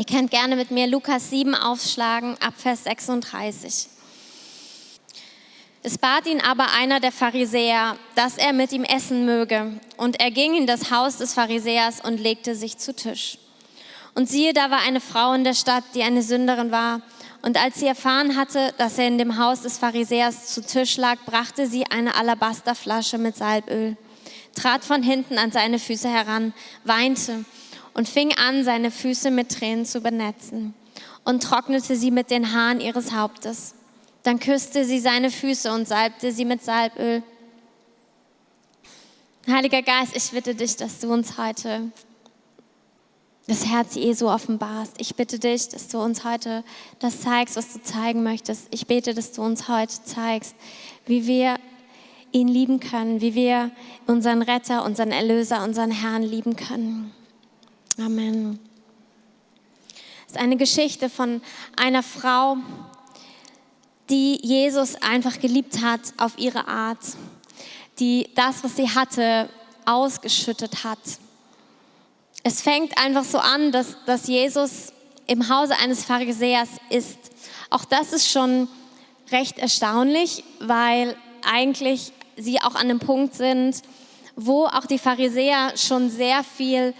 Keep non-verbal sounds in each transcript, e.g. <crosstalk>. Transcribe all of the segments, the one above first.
Ihr könnt gerne mit mir Lukas 7 aufschlagen, ab Vers 36. Es bat ihn aber einer der Pharisäer, dass er mit ihm essen möge. Und er ging in das Haus des Pharisäers und legte sich zu Tisch. Und siehe, da war eine Frau in der Stadt, die eine Sünderin war. Und als sie erfahren hatte, dass er in dem Haus des Pharisäers zu Tisch lag, brachte sie eine Alabasterflasche mit Salböl, trat von hinten an seine Füße heran, weinte und fing an, seine Füße mit Tränen zu benetzen und trocknete sie mit den Haaren ihres Hauptes. Dann küsste sie seine Füße und salbte sie mit Salböl. Heiliger Geist, ich bitte dich, dass du uns heute das Herz Jesu offenbarst. Ich bitte dich, dass du uns heute das zeigst, was du zeigen möchtest. Ich bete, dass du uns heute zeigst, wie wir ihn lieben können, wie wir unseren Retter, unseren Erlöser, unseren Herrn lieben können. Amen. Es ist eine Geschichte von einer Frau, die Jesus einfach geliebt hat auf ihre Art, die das, was sie hatte, ausgeschüttet hat es fängt einfach so an, dass, dass Jesus im Hause eines Pharisäers ist. Auch das ist schon recht erstaunlich, weil eigentlich sie auch an einem Punkt sind, wo auch die Pharisäer schon sehr viel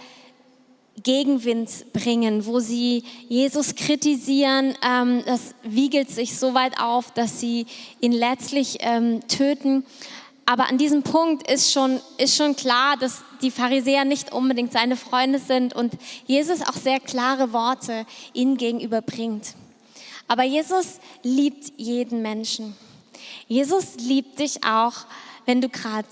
Gegenwind bringen, wo sie Jesus kritisieren. Ähm, das wiegelt sich so weit auf, dass sie ihn letztlich ähm, töten. Aber an diesem Punkt ist schon, ist schon klar, dass die Pharisäer nicht unbedingt seine Freunde sind und Jesus auch sehr klare Worte ihnen gegenüber bringt. Aber Jesus liebt jeden Menschen. Jesus liebt dich auch, wenn du gerade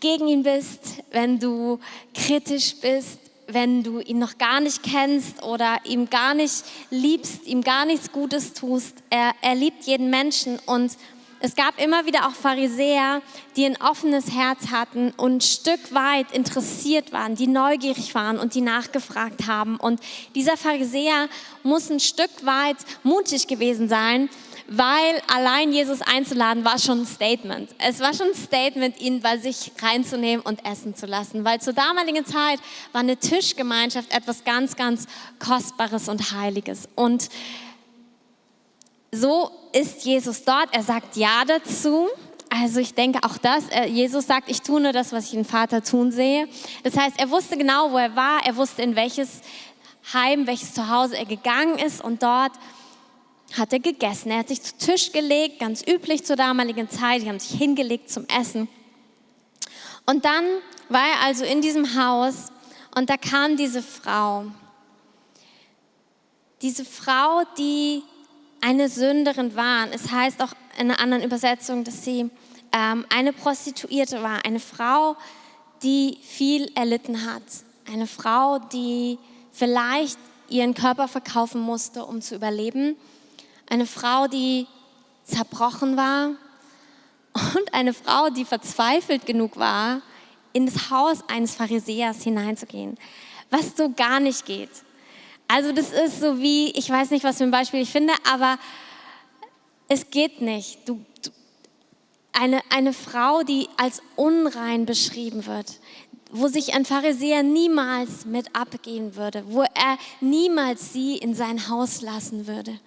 gegen ihn bist, wenn du kritisch bist, wenn du ihn noch gar nicht kennst oder ihm gar nicht liebst, ihm gar nichts Gutes tust. Er, er liebt jeden Menschen und es gab immer wieder auch Pharisäer, die ein offenes Herz hatten und ein Stück weit interessiert waren, die neugierig waren und die nachgefragt haben. Und dieser Pharisäer muss ein Stück weit mutig gewesen sein, weil allein Jesus einzuladen war schon ein Statement. Es war schon ein Statement, ihn bei sich reinzunehmen und essen zu lassen, weil zur damaligen Zeit war eine Tischgemeinschaft etwas ganz, ganz Kostbares und Heiliges. Und so ist Jesus dort. Er sagt Ja dazu. Also ich denke auch das, Jesus sagt, ich tue nur das, was ich den Vater tun sehe. Das heißt, er wusste genau, wo er war, er wusste, in welches Heim, welches Zuhause er gegangen ist und dort hat er gegessen. Er hat sich zu Tisch gelegt, ganz üblich zur damaligen Zeit, die haben sich hingelegt zum Essen. Und dann war er also in diesem Haus und da kam diese Frau. Diese Frau, die eine Sünderin waren. Es heißt auch in einer anderen Übersetzung, dass sie ähm, eine Prostituierte war, eine Frau, die viel erlitten hat, eine Frau, die vielleicht ihren Körper verkaufen musste, um zu überleben, eine Frau, die zerbrochen war und eine Frau, die verzweifelt genug war, in das Haus eines Pharisäers hineinzugehen, was so gar nicht geht. Also das ist so wie, ich weiß nicht, was für ein Beispiel ich finde, aber es geht nicht. Du, du, eine, eine Frau, die als unrein beschrieben wird, wo sich ein Pharisäer niemals mit abgehen würde, wo er niemals sie in sein Haus lassen würde.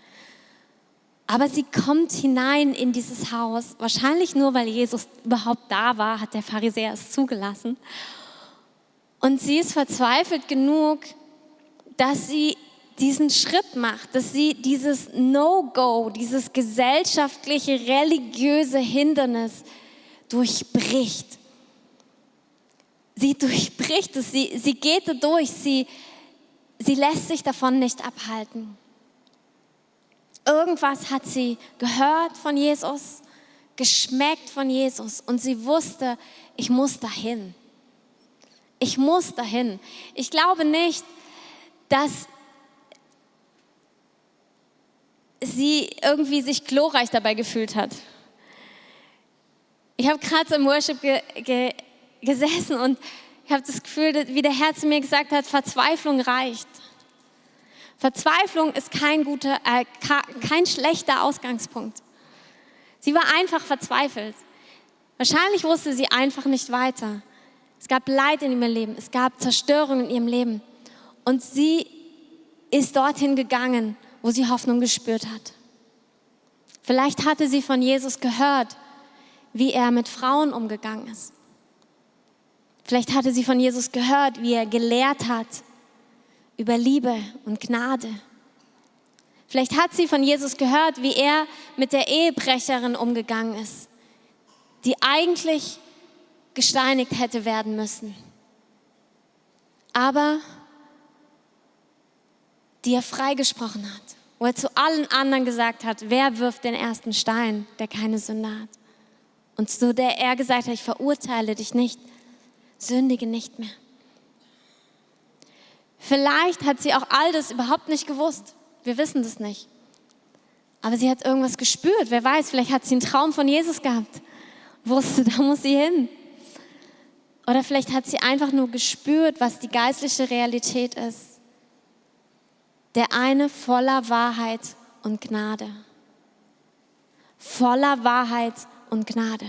Aber sie kommt hinein in dieses Haus, wahrscheinlich nur, weil Jesus überhaupt da war, hat der Pharisäer es zugelassen. Und sie ist verzweifelt genug, dass sie diesen Schritt macht, dass sie dieses No-Go, dieses gesellschaftliche, religiöse Hindernis durchbricht. Sie durchbricht es, sie, sie geht da durch, sie, sie lässt sich davon nicht abhalten. Irgendwas hat sie gehört von Jesus, geschmeckt von Jesus und sie wusste, ich muss dahin. Ich muss dahin. Ich glaube nicht, dass sie irgendwie sich glorreich dabei gefühlt hat. Ich habe gerade im Worship ge ge gesessen und ich habe das Gefühl, wie der Herr zu mir gesagt hat, Verzweiflung reicht. Verzweiflung ist kein guter, äh, kein schlechter Ausgangspunkt. Sie war einfach verzweifelt. Wahrscheinlich wusste sie einfach nicht weiter. Es gab Leid in ihrem Leben, es gab Zerstörung in ihrem Leben. Und sie ist dorthin gegangen, wo sie Hoffnung gespürt hat. Vielleicht hatte sie von Jesus gehört, wie er mit Frauen umgegangen ist. Vielleicht hatte sie von Jesus gehört, wie er gelehrt hat über Liebe und Gnade. Vielleicht hat sie von Jesus gehört, wie er mit der Ehebrecherin umgegangen ist, die eigentlich gesteinigt hätte werden müssen. Aber die er freigesprochen hat, wo er zu allen anderen gesagt hat, wer wirft den ersten Stein, der keine Sünde hat. Und zu der er gesagt hat, ich verurteile dich nicht, sündige nicht mehr. Vielleicht hat sie auch all das überhaupt nicht gewusst. Wir wissen das nicht. Aber sie hat irgendwas gespürt. Wer weiß, vielleicht hat sie einen Traum von Jesus gehabt. Wusste, da muss sie hin. Oder vielleicht hat sie einfach nur gespürt, was die geistliche Realität ist. Der eine voller Wahrheit und Gnade. Voller Wahrheit und Gnade.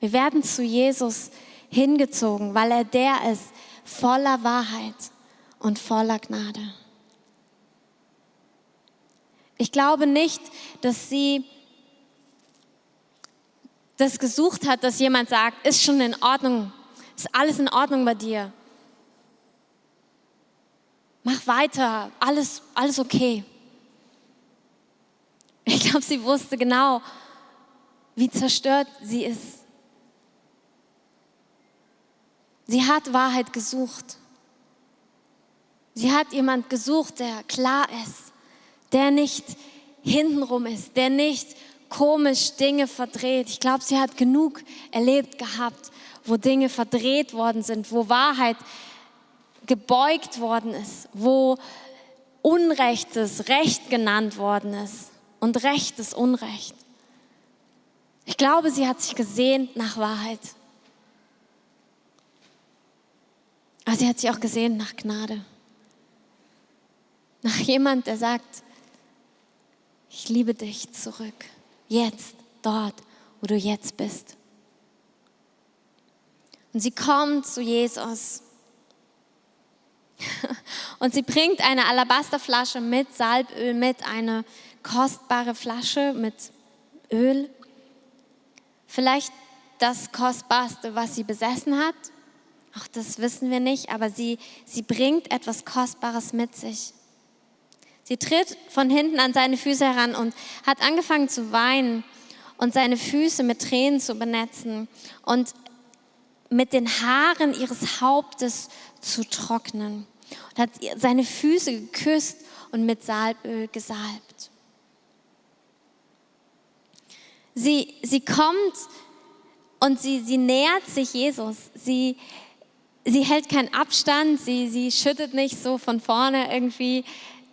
Wir werden zu Jesus hingezogen, weil er der ist, voller Wahrheit und voller Gnade. Ich glaube nicht, dass sie das gesucht hat, dass jemand sagt, ist schon in Ordnung, ist alles in Ordnung bei dir. Mach weiter, alles, alles okay. Ich glaube, sie wusste genau, wie zerstört sie ist. Sie hat Wahrheit gesucht. Sie hat jemand gesucht, der klar ist, der nicht hintenrum ist, der nicht komisch Dinge verdreht. Ich glaube, sie hat genug erlebt gehabt, wo Dinge verdreht worden sind, wo Wahrheit gebeugt worden ist, wo Unrechtes Recht genannt worden ist und Rechtes Unrecht. Ich glaube, sie hat sich gesehnt nach Wahrheit. Aber sie hat sich auch gesehnt nach Gnade. Nach jemand, der sagt, ich liebe dich zurück. Jetzt, dort, wo du jetzt bist. Und sie kommt zu Jesus. <laughs> Und sie bringt eine Alabasterflasche mit Salböl mit, eine kostbare Flasche mit Öl. Vielleicht das Kostbarste, was sie besessen hat. Auch das wissen wir nicht, aber sie, sie bringt etwas Kostbares mit sich. Sie tritt von hinten an seine Füße heran und hat angefangen zu weinen und seine Füße mit Tränen zu benetzen und mit den Haaren ihres Hauptes zu trocknen. Und hat seine Füße geküsst und mit Salböl gesalbt. Sie, sie kommt und sie, sie nähert sich Jesus. Sie, sie hält keinen Abstand, sie, sie schüttet nicht so von vorne irgendwie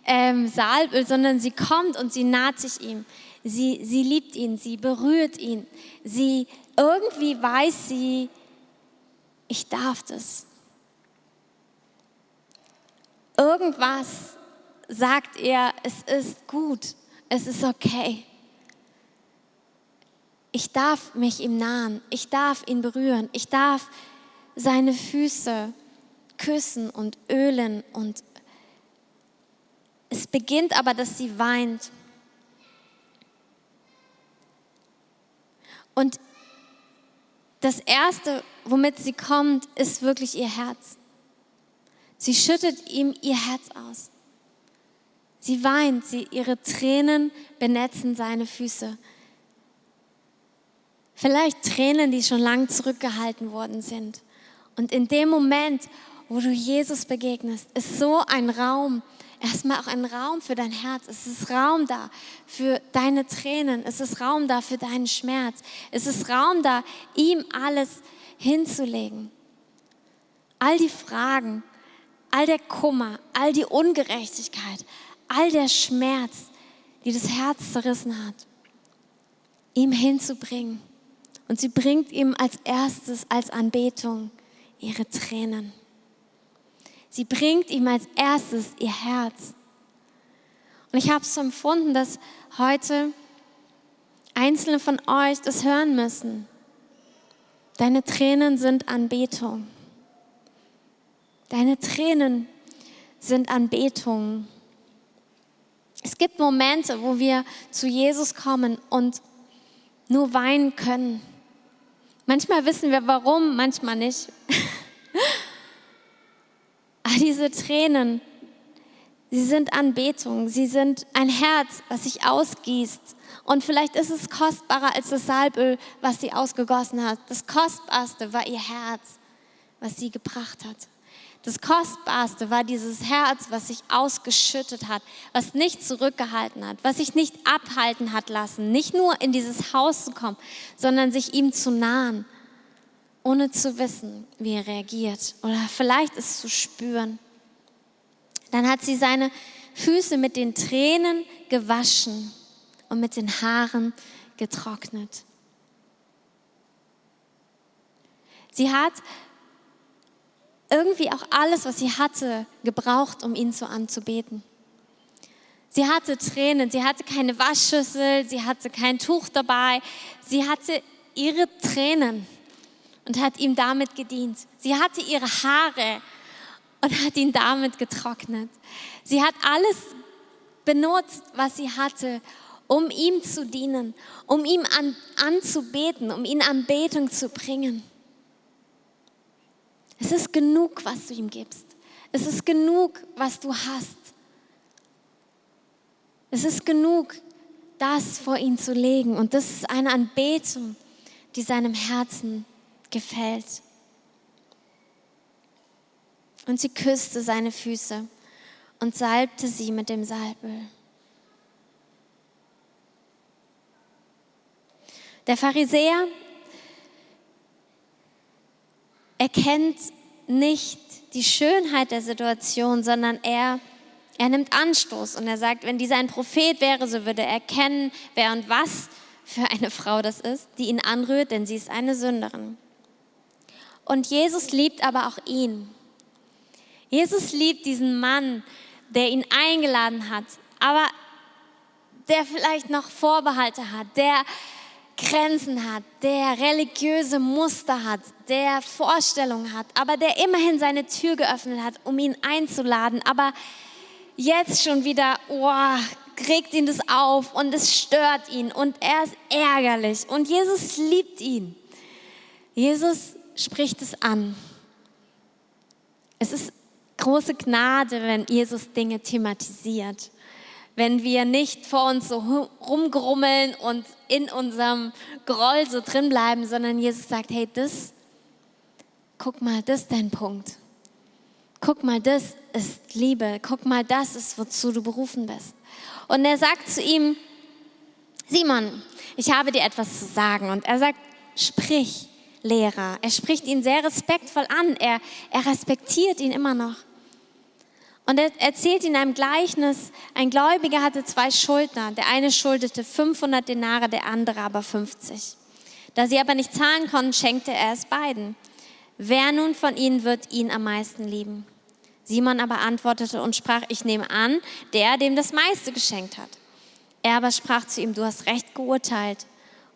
ähm, Salböl, sondern sie kommt und sie naht sich ihm. Sie, sie liebt ihn, sie berührt ihn. Sie irgendwie weiß sie, ich darf das. Irgendwas sagt er, es ist gut, es ist okay. Ich darf mich ihm nahen, ich darf ihn berühren, ich darf seine Füße küssen und ölen und es beginnt aber, dass sie weint. Und das Erste, womit sie kommt, ist wirklich ihr Herz. Sie schüttet ihm ihr Herz aus. Sie weint, sie, ihre Tränen benetzen seine Füße. Vielleicht Tränen, die schon lang zurückgehalten worden sind. Und in dem Moment, wo du Jesus begegnest, ist so ein Raum, erstmal auch ein Raum für dein Herz. Es ist Raum da für deine Tränen. Es ist Raum da für deinen Schmerz. Es ist Raum da, ihm alles hinzulegen. All die Fragen, all der Kummer, all die Ungerechtigkeit, all der Schmerz, die das Herz zerrissen hat, ihm hinzubringen. Und sie bringt ihm als erstes, als Anbetung, ihre Tränen. Sie bringt ihm als erstes ihr Herz. Und ich habe es so empfunden, dass heute einzelne von euch das hören müssen. Deine Tränen sind Anbetung. Deine Tränen sind Anbetung. Es gibt Momente, wo wir zu Jesus kommen und nur weinen können. Manchmal wissen wir warum, manchmal nicht. <laughs> Aber diese Tränen, sie sind Anbetung, sie sind ein Herz, was sich ausgießt. Und vielleicht ist es kostbarer als das Salböl, was sie ausgegossen hat. Das Kostbarste war ihr Herz, was sie gebracht hat. Das Kostbarste war dieses Herz, was sich ausgeschüttet hat, was nicht zurückgehalten hat, was sich nicht abhalten hat lassen, nicht nur in dieses Haus zu kommen, sondern sich ihm zu nahen, ohne zu wissen, wie er reagiert oder vielleicht es zu spüren. Dann hat sie seine Füße mit den Tränen gewaschen und mit den Haaren getrocknet. Sie hat irgendwie auch alles, was sie hatte, gebraucht, um ihn so anzubeten. Sie hatte Tränen, sie hatte keine Waschschüssel, sie hatte kein Tuch dabei, sie hatte ihre Tränen und hat ihm damit gedient. Sie hatte ihre Haare und hat ihn damit getrocknet. Sie hat alles benutzt, was sie hatte, um ihm zu dienen, um ihm an, anzubeten, um ihn Anbetung zu bringen. Es ist genug, was du ihm gibst. Es ist genug, was du hast. Es ist genug, das vor ihn zu legen. Und das ist eine Anbetung, die seinem Herzen gefällt. Und sie küsste seine Füße und salbte sie mit dem Salböl. Der Pharisäer erkennt nicht die Schönheit der Situation, sondern er, er nimmt Anstoß und er sagt, wenn dieser ein Prophet wäre, so würde er erkennen, wer und was für eine Frau das ist, die ihn anrührt, denn sie ist eine Sünderin. Und Jesus liebt aber auch ihn. Jesus liebt diesen Mann, der ihn eingeladen hat, aber der vielleicht noch Vorbehalte hat, der Grenzen hat, der religiöse Muster hat, der Vorstellungen hat, aber der immerhin seine Tür geöffnet hat, um ihn einzuladen, aber jetzt schon wieder, oh, regt ihn das auf und es stört ihn und er ist ärgerlich und Jesus liebt ihn. Jesus spricht es an. Es ist große Gnade, wenn Jesus Dinge thematisiert wenn wir nicht vor uns so rumgrummeln und in unserem Groll so drin bleiben, sondern Jesus sagt, hey, das, guck mal, das ist dein Punkt. Guck mal, das ist Liebe. Guck mal, das ist, wozu du berufen bist. Und er sagt zu ihm, Simon, ich habe dir etwas zu sagen. Und er sagt, sprich, Lehrer. Er spricht ihn sehr respektvoll an. Er, er respektiert ihn immer noch. Und er erzählt in einem Gleichnis, ein Gläubiger hatte zwei Schuldner. Der eine schuldete 500 Denare, der andere aber 50. Da sie aber nicht zahlen konnten, schenkte er es beiden. Wer nun von ihnen wird ihn am meisten lieben? Simon aber antwortete und sprach, ich nehme an, der, dem das meiste geschenkt hat. Er aber sprach zu ihm, du hast recht geurteilt.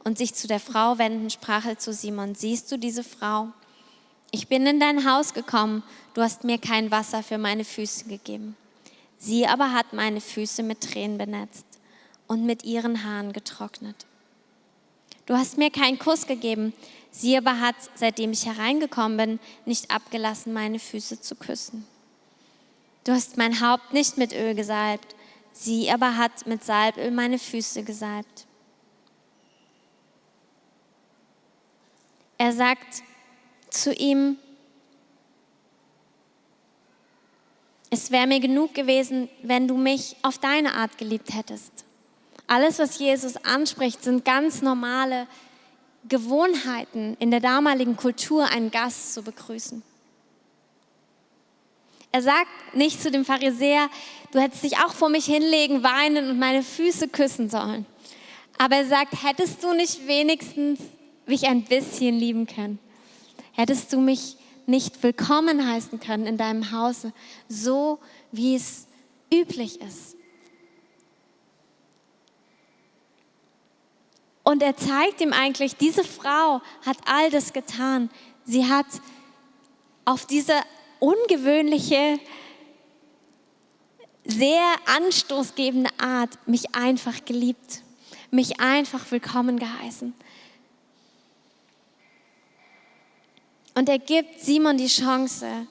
Und sich zu der Frau wenden, sprach er zu Simon, siehst du diese Frau? Ich bin in dein Haus gekommen, du hast mir kein Wasser für meine Füße gegeben. Sie aber hat meine Füße mit Tränen benetzt und mit ihren Haaren getrocknet. Du hast mir keinen Kuss gegeben, sie aber hat, seitdem ich hereingekommen bin, nicht abgelassen, meine Füße zu küssen. Du hast mein Haupt nicht mit Öl gesalbt, sie aber hat mit Salböl meine Füße gesalbt. Er sagt, zu ihm, es wäre mir genug gewesen, wenn du mich auf deine Art geliebt hättest. Alles, was Jesus anspricht, sind ganz normale Gewohnheiten in der damaligen Kultur, einen Gast zu begrüßen. Er sagt nicht zu dem Pharisäer, du hättest dich auch vor mich hinlegen, weinen und meine Füße küssen sollen. Aber er sagt, hättest du nicht wenigstens mich ein bisschen lieben können? Hättest du mich nicht willkommen heißen können in deinem Hause, so wie es üblich ist. Und er zeigt ihm eigentlich, diese Frau hat all das getan. Sie hat auf diese ungewöhnliche sehr anstoßgebende Art mich einfach geliebt, mich einfach willkommen geheißen. Und er gibt Simon die Chance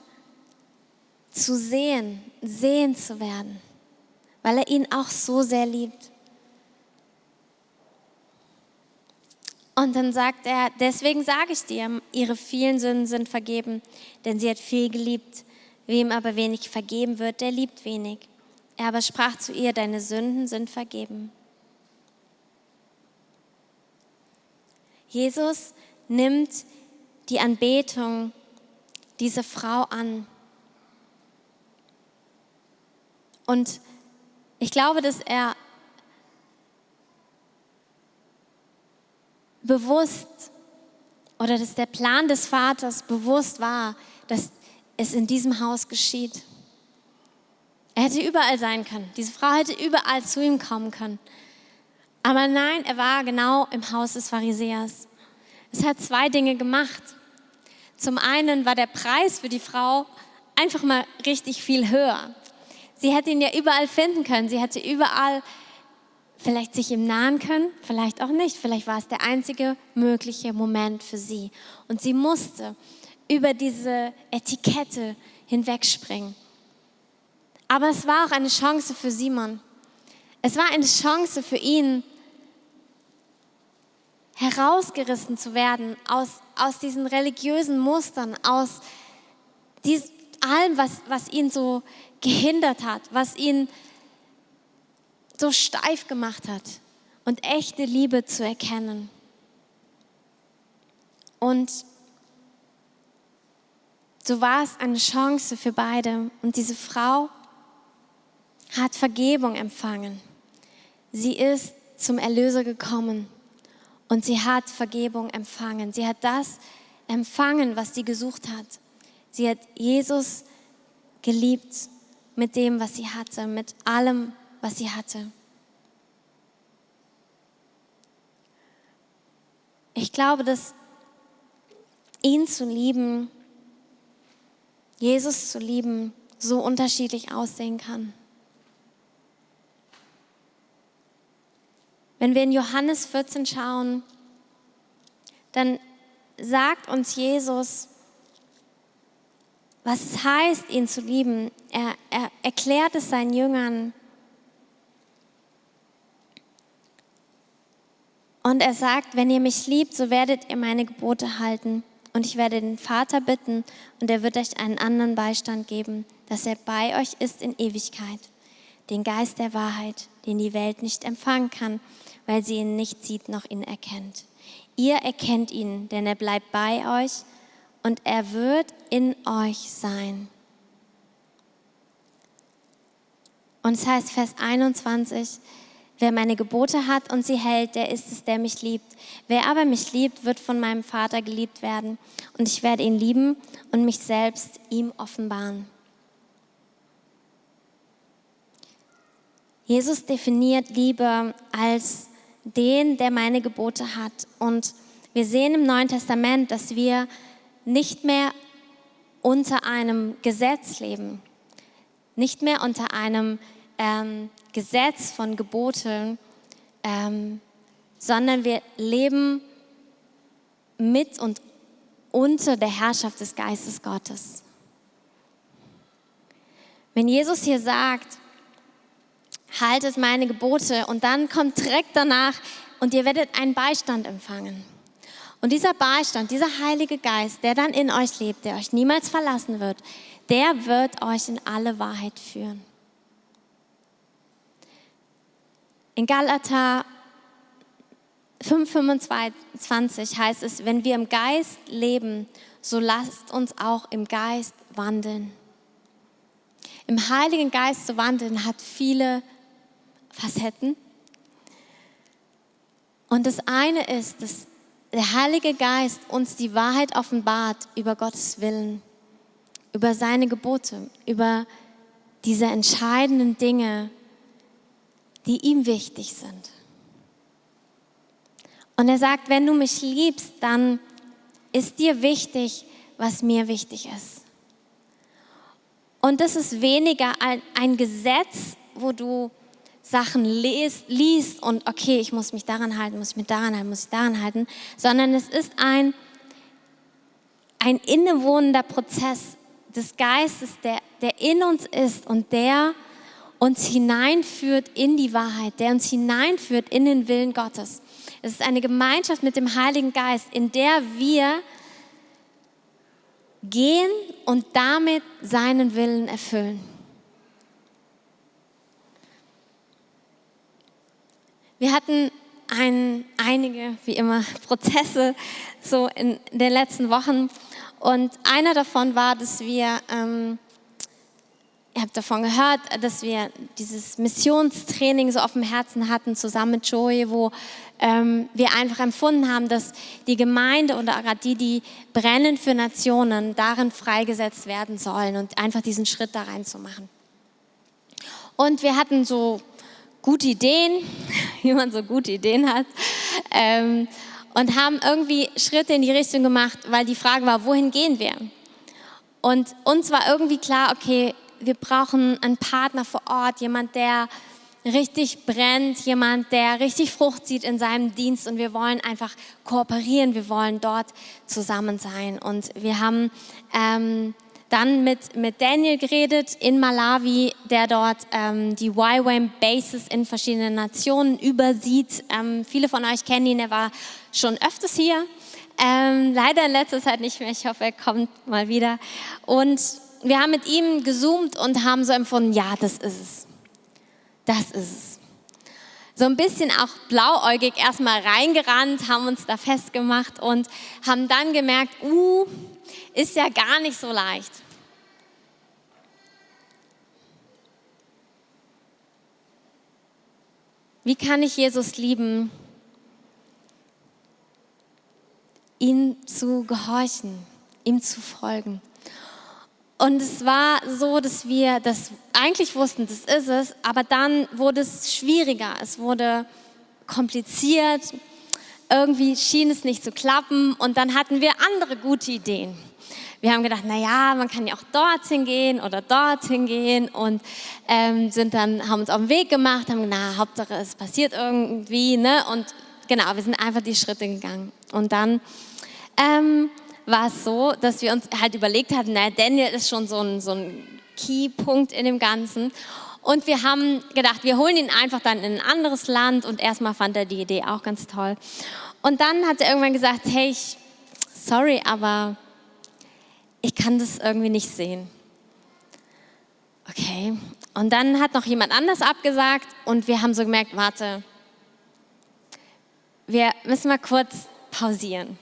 zu sehen, sehen zu werden, weil er ihn auch so sehr liebt. Und dann sagt er, deswegen sage ich dir, ihre vielen Sünden sind vergeben, denn sie hat viel geliebt. Wem aber wenig vergeben wird, der liebt wenig. Er aber sprach zu ihr, deine Sünden sind vergeben. Jesus nimmt die Anbetung dieser Frau an. Und ich glaube, dass er bewusst oder dass der Plan des Vaters bewusst war, dass es in diesem Haus geschieht. Er hätte überall sein können. Diese Frau hätte überall zu ihm kommen können. Aber nein, er war genau im Haus des Pharisäers. Es hat zwei Dinge gemacht. Zum einen war der Preis für die Frau einfach mal richtig viel höher. Sie hätte ihn ja überall finden können. Sie hätte überall vielleicht sich ihm nahen können, vielleicht auch nicht. Vielleicht war es der einzige mögliche Moment für sie. Und sie musste über diese Etikette hinwegspringen. Aber es war auch eine Chance für Simon. Es war eine Chance für ihn, herausgerissen zu werden aus, aus diesen religiösen Mustern, aus dies, allem, was, was ihn so gehindert hat, was ihn so steif gemacht hat und echte Liebe zu erkennen. Und so war es eine Chance für beide. Und diese Frau hat Vergebung empfangen. Sie ist zum Erlöser gekommen und sie hat Vergebung empfangen. Sie hat das empfangen, was sie gesucht hat. Sie hat Jesus geliebt mit dem, was sie hatte, mit allem, was sie hatte. Ich glaube, dass ihn zu lieben, Jesus zu lieben, so unterschiedlich aussehen kann. Wenn wir in Johannes 14 schauen, dann sagt uns Jesus, was es heißt, ihn zu lieben. Er, er erklärt es seinen Jüngern. Und er sagt, wenn ihr mich liebt, so werdet ihr meine Gebote halten. Und ich werde den Vater bitten, und er wird euch einen anderen Beistand geben, dass er bei euch ist in Ewigkeit. Den Geist der Wahrheit, den die Welt nicht empfangen kann, weil sie ihn nicht sieht noch ihn erkennt. Ihr erkennt ihn, denn er bleibt bei euch und er wird in euch sein. Und es heißt Vers 21, wer meine Gebote hat und sie hält, der ist es, der mich liebt. Wer aber mich liebt, wird von meinem Vater geliebt werden und ich werde ihn lieben und mich selbst ihm offenbaren. Jesus definiert Liebe als den, der meine Gebote hat. Und wir sehen im Neuen Testament, dass wir nicht mehr unter einem Gesetz leben, nicht mehr unter einem ähm, Gesetz von Geboten, ähm, sondern wir leben mit und unter der Herrschaft des Geistes Gottes. Wenn Jesus hier sagt, haltet meine Gebote und dann kommt direkt danach und ihr werdet einen Beistand empfangen. Und dieser Beistand, dieser Heilige Geist, der dann in euch lebt, der euch niemals verlassen wird, der wird euch in alle Wahrheit führen. In Galater 5,25 heißt es, wenn wir im Geist leben, so lasst uns auch im Geist wandeln. Im Heiligen Geist zu wandeln hat viele Facetten. Und das eine ist, dass der Heilige Geist uns die Wahrheit offenbart über Gottes Willen, über seine Gebote, über diese entscheidenden Dinge, die ihm wichtig sind. Und er sagt, wenn du mich liebst, dann ist dir wichtig, was mir wichtig ist. Und das ist weniger ein, ein Gesetz, wo du Sachen liest, liest und okay, ich muss mich daran halten, muss ich mich daran halten, muss ich daran halten, sondern es ist ein, ein innewohnender Prozess des Geistes, der, der in uns ist und der uns hineinführt in die Wahrheit, der uns hineinführt in den Willen Gottes. Es ist eine Gemeinschaft mit dem Heiligen Geist, in der wir gehen und damit seinen Willen erfüllen. Wir hatten ein, einige, wie immer, <laughs> Prozesse so in den letzten Wochen. Und einer davon war, dass wir, ähm, ihr habt davon gehört, dass wir dieses Missionstraining so auf dem Herzen hatten, zusammen mit Joey, wo ähm, wir einfach empfunden haben, dass die Gemeinde oder gerade die, die brennen für Nationen, darin freigesetzt werden sollen und einfach diesen Schritt da reinzumachen. Und wir hatten so gute Ideen, <laughs> wie man so gute Ideen hat. Ähm, und haben irgendwie Schritte in die Richtung gemacht, weil die Frage war, wohin gehen wir? Und uns war irgendwie klar, okay, wir brauchen einen Partner vor Ort, jemand, der richtig brennt, jemand, der richtig Frucht sieht in seinem Dienst und wir wollen einfach kooperieren, wir wollen dort zusammen sein. Und wir haben ähm, dann mit, mit Daniel geredet in Malawi, der dort ähm, die YWAM Bases in verschiedenen Nationen übersieht. Ähm, viele von euch kennen ihn, er war schon öfters hier. Ähm, leider in letzter Zeit nicht mehr. Ich hoffe, er kommt mal wieder. Und wir haben mit ihm gezoomt und haben so empfunden, ja, das ist es. Das ist es. So ein bisschen auch blauäugig erstmal reingerannt, haben uns da festgemacht und haben dann gemerkt, uh, ist ja gar nicht so leicht. Wie kann ich Jesus lieben? Ihm zu gehorchen, ihm zu folgen. Und es war so, dass wir das eigentlich wussten, das ist es, aber dann wurde es schwieriger, es wurde kompliziert, irgendwie schien es nicht zu klappen und dann hatten wir andere gute Ideen. Wir haben gedacht, naja, man kann ja auch dorthin gehen oder dorthin gehen und ähm, sind dann, haben uns auf den Weg gemacht, haben na, Hauptsache es passiert irgendwie, ne? Und genau, wir sind einfach die Schritte gegangen. Und dann ähm, war es so, dass wir uns halt überlegt hatten, naja, Daniel ist schon so ein, so ein Keypunkt in dem Ganzen. Und wir haben gedacht, wir holen ihn einfach dann in ein anderes Land und erstmal fand er die Idee auch ganz toll. Und dann hat er irgendwann gesagt, hey, ich, sorry, aber ich kann das irgendwie nicht sehen. Okay. Und dann hat noch jemand anders abgesagt und wir haben so gemerkt, warte, wir müssen mal kurz pausieren.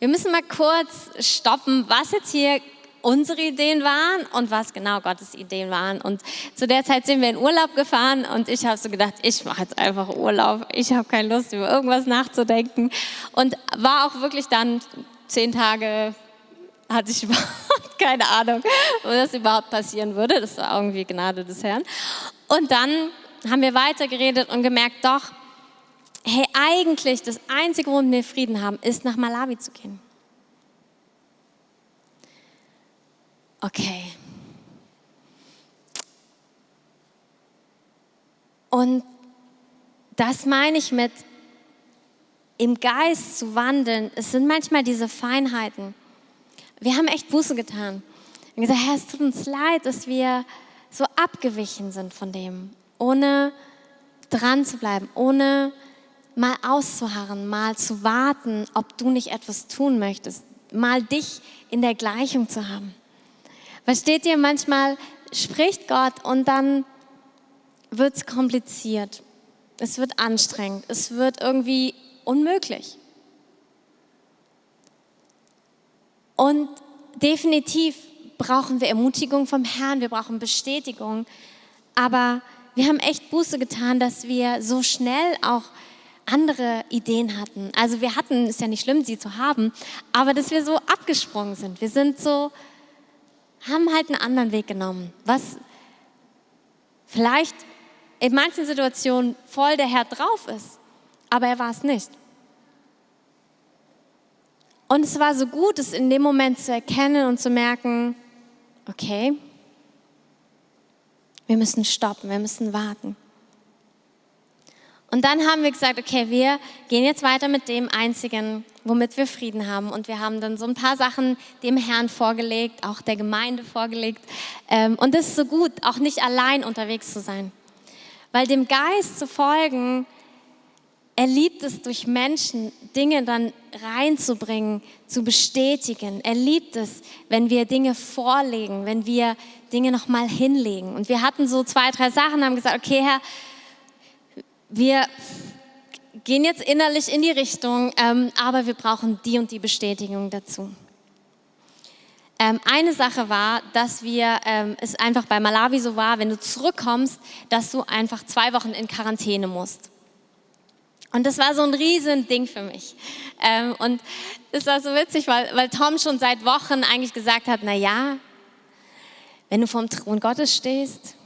Wir müssen mal kurz stoppen, was jetzt hier unsere Ideen waren und was genau Gottes Ideen waren. Und zu der Zeit sind wir in Urlaub gefahren und ich habe so gedacht, ich mache jetzt einfach Urlaub. Ich habe keine Lust, über irgendwas nachzudenken. Und war auch wirklich dann zehn Tage hatte ich <laughs> überhaupt keine Ahnung, wo das überhaupt passieren würde. Das war irgendwie Gnade des Herrn. Und dann haben wir weitergeredet und gemerkt, doch, hey, eigentlich das Einzige, wo wir Frieden haben, ist nach Malawi zu gehen. Okay. Und das meine ich mit im Geist zu wandeln. Es sind manchmal diese Feinheiten wir haben echt Buße getan. Wir haben gesagt, Herr, es tut uns leid, dass wir so abgewichen sind von dem, ohne dran zu bleiben, ohne mal auszuharren, mal zu warten, ob du nicht etwas tun möchtest, mal dich in der Gleichung zu haben. Versteht ihr, manchmal spricht Gott und dann wird es kompliziert, es wird anstrengend, es wird irgendwie unmöglich. Und definitiv brauchen wir Ermutigung vom Herrn, wir brauchen Bestätigung. Aber wir haben echt Buße getan, dass wir so schnell auch andere Ideen hatten. Also wir hatten, ist ja nicht schlimm, sie zu haben, aber dass wir so abgesprungen sind. Wir sind so, haben halt einen anderen Weg genommen, was vielleicht in manchen Situationen voll der Herr drauf ist, aber er war es nicht. Und es war so gut, es in dem Moment zu erkennen und zu merken, okay, Wir müssen stoppen, wir müssen warten. Und dann haben wir gesagt, okay, wir gehen jetzt weiter mit dem Einzigen, womit wir Frieden haben. Und wir haben dann so ein paar Sachen dem Herrn vorgelegt, auch der Gemeinde vorgelegt. Ähm, und es ist so gut, auch nicht allein unterwegs zu sein. Weil dem Geist zu folgen, er liebt es, durch Menschen Dinge dann reinzubringen, zu bestätigen. Er liebt es, wenn wir Dinge vorlegen, wenn wir Dinge nochmal hinlegen. Und wir hatten so zwei, drei Sachen, haben gesagt, okay, Herr, wir gehen jetzt innerlich in die Richtung, ähm, aber wir brauchen die und die Bestätigung dazu. Ähm, eine Sache war, dass wir ähm, es einfach bei Malawi so war, wenn du zurückkommst, dass du einfach zwei Wochen in Quarantäne musst. Und das war so ein riesen Ding für mich. Ähm, und es war so witzig, weil, weil Tom schon seit Wochen eigentlich gesagt hat, na ja, wenn du vorm Thron Gottes stehst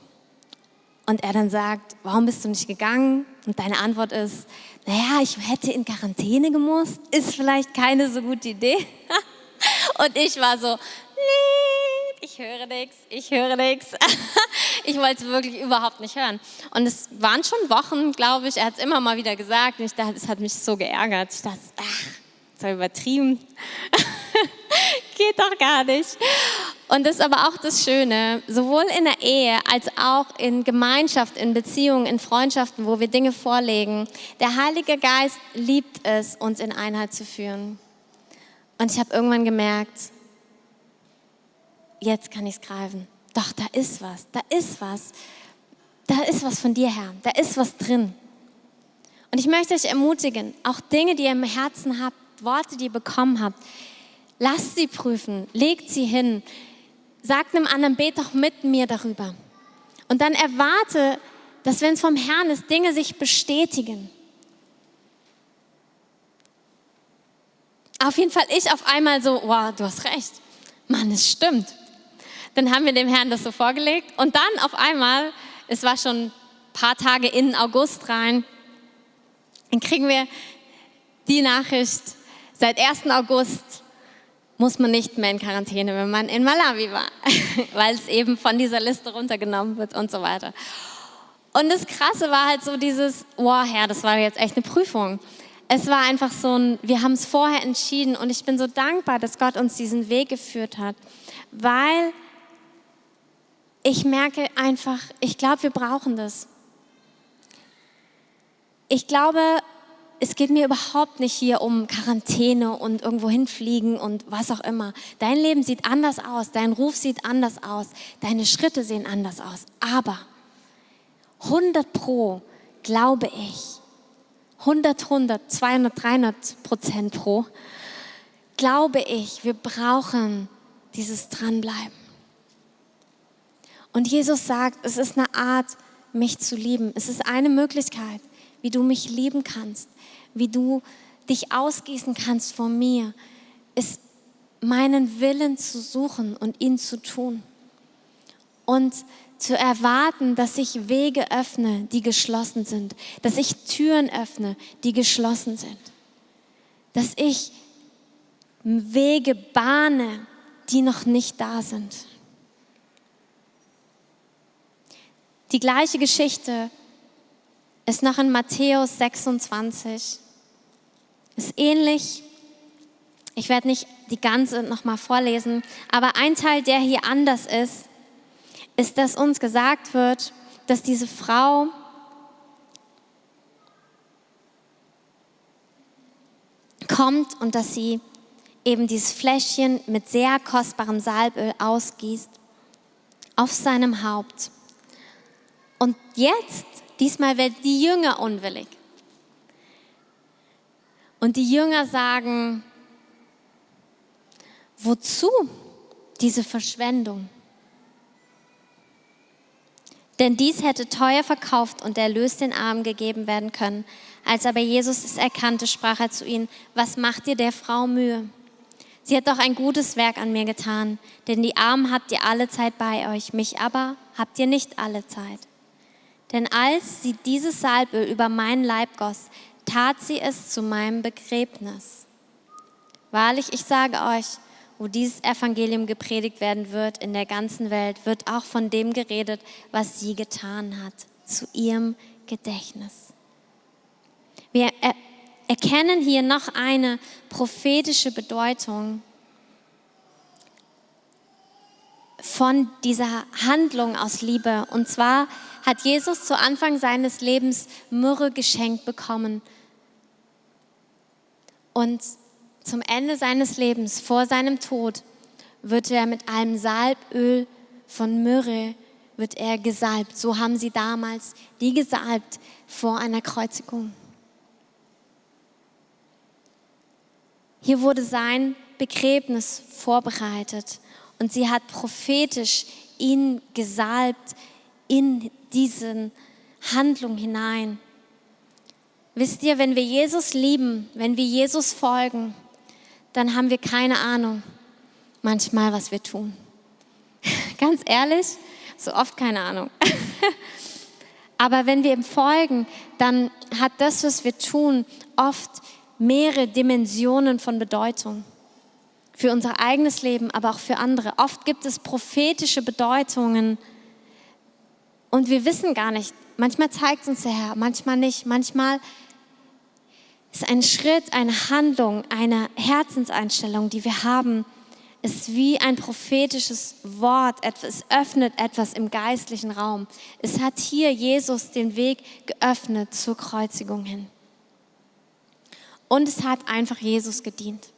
und er dann sagt, warum bist du nicht gegangen? Und deine Antwort ist, naja, ich hätte in Quarantäne gemusst, ist vielleicht keine so gute Idee. <laughs> und ich war so, nee, ich höre nichts, ich höre nichts. <laughs> ich wollte es wirklich überhaupt nicht hören. Und es waren schon Wochen, glaube ich, er hat es immer mal wieder gesagt. Und ich dachte, es hat mich so geärgert. Ich dachte, ach, so übertrieben. <laughs> Geht doch gar nicht. Und das ist aber auch das Schöne, sowohl in der Ehe als auch in Gemeinschaft, in Beziehungen, in Freundschaften, wo wir Dinge vorlegen. Der Heilige Geist liebt es, uns in Einheit zu führen. Und ich habe irgendwann gemerkt, jetzt kann ich es greifen. Doch, da ist was, da ist was. Da ist was von dir, Herr. Da ist was drin. Und ich möchte euch ermutigen, auch Dinge, die ihr im Herzen habt, Worte, die ihr bekommen habt, lasst sie prüfen, legt sie hin, sagt einem anderen, bet doch mit mir darüber. Und dann erwarte, dass wenn es vom Herrn ist, Dinge sich bestätigen. Auf jeden Fall ich auf einmal so, wow, du hast recht. Mann, es stimmt. Dann haben wir dem Herrn das so vorgelegt und dann auf einmal, es war schon ein paar Tage in August rein, dann kriegen wir die Nachricht, seit 1. August muss man nicht mehr in Quarantäne, wenn man in Malawi war, <laughs> weil es eben von dieser Liste runtergenommen wird und so weiter. Und das Krasse war halt so dieses, wow, Herr, das war jetzt echt eine Prüfung. Es war einfach so ein, wir haben es vorher entschieden und ich bin so dankbar, dass Gott uns diesen Weg geführt hat, weil ich merke einfach, ich glaube, wir brauchen das. Ich glaube, es geht mir überhaupt nicht hier um Quarantäne und irgendwo hinfliegen und was auch immer. Dein Leben sieht anders aus, dein Ruf sieht anders aus, deine Schritte sehen anders aus. Aber 100 pro glaube ich, 100, 100, 200, 300 Prozent pro, glaube ich, wir brauchen dieses Dranbleiben. Und Jesus sagt, es ist eine Art, mich zu lieben. Es ist eine Möglichkeit, wie du mich lieben kannst wie du dich ausgießen kannst vor mir, ist meinen Willen zu suchen und ihn zu tun. Und zu erwarten, dass ich Wege öffne, die geschlossen sind. Dass ich Türen öffne, die geschlossen sind. Dass ich Wege bahne, die noch nicht da sind. Die gleiche Geschichte ist noch in Matthäus 26. Ist ähnlich. Ich werde nicht die ganze nochmal vorlesen, aber ein Teil, der hier anders ist, ist, dass uns gesagt wird, dass diese Frau kommt und dass sie eben dieses Fläschchen mit sehr kostbarem Salböl ausgießt auf seinem Haupt. Und jetzt, diesmal wird die Jünger unwillig. Und die Jünger sagen, wozu diese Verschwendung? Denn dies hätte teuer verkauft und erlöst den Armen gegeben werden können. Als aber Jesus es erkannte, sprach er zu ihnen, was macht ihr der Frau Mühe? Sie hat doch ein gutes Werk an mir getan, denn die Armen habt ihr alle Zeit bei euch, mich aber habt ihr nicht alle Zeit. Denn als sie dieses Salböl über meinen Leib goss, tat sie es zu meinem Begräbnis. Wahrlich, ich sage euch, wo dieses Evangelium gepredigt werden wird in der ganzen Welt, wird auch von dem geredet, was sie getan hat, zu ihrem Gedächtnis. Wir er erkennen hier noch eine prophetische Bedeutung von dieser Handlung aus Liebe. Und zwar hat Jesus zu Anfang seines Lebens Myrrhe geschenkt bekommen. Und zum Ende seines Lebens, vor seinem Tod, wird er mit einem Salböl von Myrrhe wird er gesalbt. So haben sie damals die gesalbt vor einer Kreuzigung. Hier wurde sein Begräbnis vorbereitet und sie hat prophetisch ihn gesalbt in diesen Handlung hinein. Wisst ihr, wenn wir Jesus lieben, wenn wir Jesus folgen, dann haben wir keine Ahnung manchmal, was wir tun. <laughs> Ganz ehrlich, so oft keine Ahnung. <laughs> Aber wenn wir ihm folgen, dann hat das, was wir tun, oft mehrere Dimensionen von Bedeutung. Für unser eigenes Leben, aber auch für andere. Oft gibt es prophetische Bedeutungen und wir wissen gar nicht. Manchmal zeigt uns der Herr, manchmal nicht. Manchmal ist ein Schritt, eine Handlung, eine Herzenseinstellung, die wir haben, ist wie ein prophetisches Wort. Es öffnet etwas im geistlichen Raum. Es hat hier Jesus den Weg geöffnet zur Kreuzigung hin. Und es hat einfach Jesus gedient.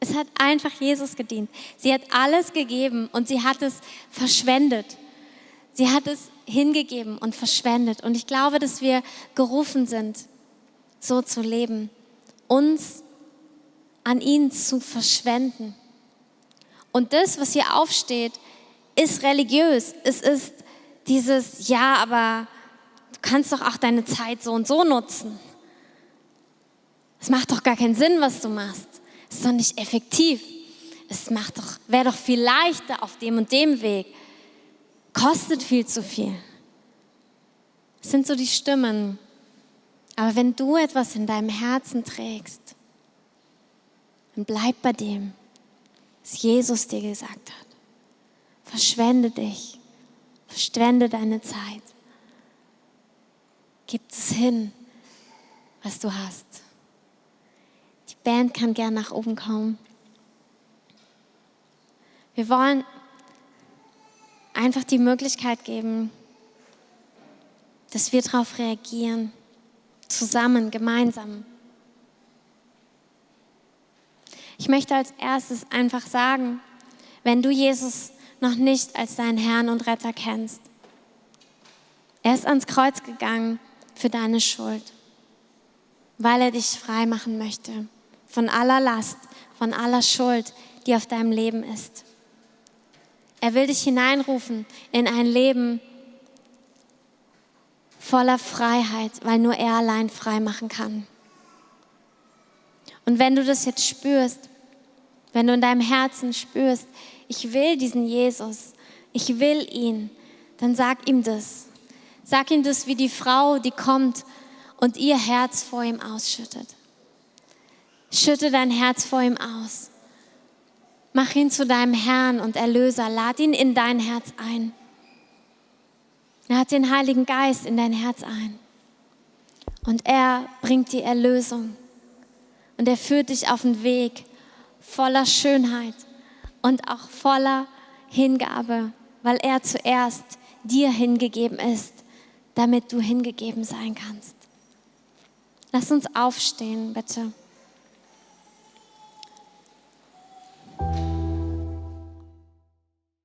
Es hat einfach Jesus gedient. Sie hat alles gegeben und sie hat es verschwendet. Sie hat es hingegeben und verschwendet. Und ich glaube, dass wir gerufen sind, so zu leben, uns an ihn zu verschwenden. Und das, was hier aufsteht, ist religiös. Es ist dieses, ja, aber du kannst doch auch deine Zeit so und so nutzen. Es macht doch gar keinen Sinn, was du machst. Es ist doch nicht effektiv. Es doch, wäre doch viel leichter auf dem und dem Weg. Kostet viel zu viel. Das sind so die Stimmen. Aber wenn du etwas in deinem Herzen trägst, dann bleib bei dem, was Jesus dir gesagt hat. Verschwende dich. Verschwende deine Zeit. Gib es hin, was du hast. Die Band kann gern nach oben kommen. Wir wollen einfach die Möglichkeit geben, dass wir darauf reagieren, zusammen, gemeinsam. Ich möchte als erstes einfach sagen, wenn du Jesus noch nicht als deinen Herrn und Retter kennst, er ist ans Kreuz gegangen für deine Schuld, weil er dich frei machen möchte von aller Last, von aller Schuld, die auf deinem Leben ist. Er will dich hineinrufen in ein Leben, voller Freiheit, weil nur er allein frei machen kann. Und wenn du das jetzt spürst, wenn du in deinem Herzen spürst, ich will diesen Jesus, ich will ihn, dann sag ihm das. Sag ihm das wie die Frau, die kommt und ihr Herz vor ihm ausschüttet. Schütte dein Herz vor ihm aus. Mach ihn zu deinem Herrn und Erlöser. Lad ihn in dein Herz ein hat den Heiligen Geist in dein Herz ein. Und er bringt die Erlösung. Und er führt dich auf den Weg voller Schönheit und auch voller Hingabe, weil er zuerst dir hingegeben ist, damit du hingegeben sein kannst. Lass uns aufstehen, bitte.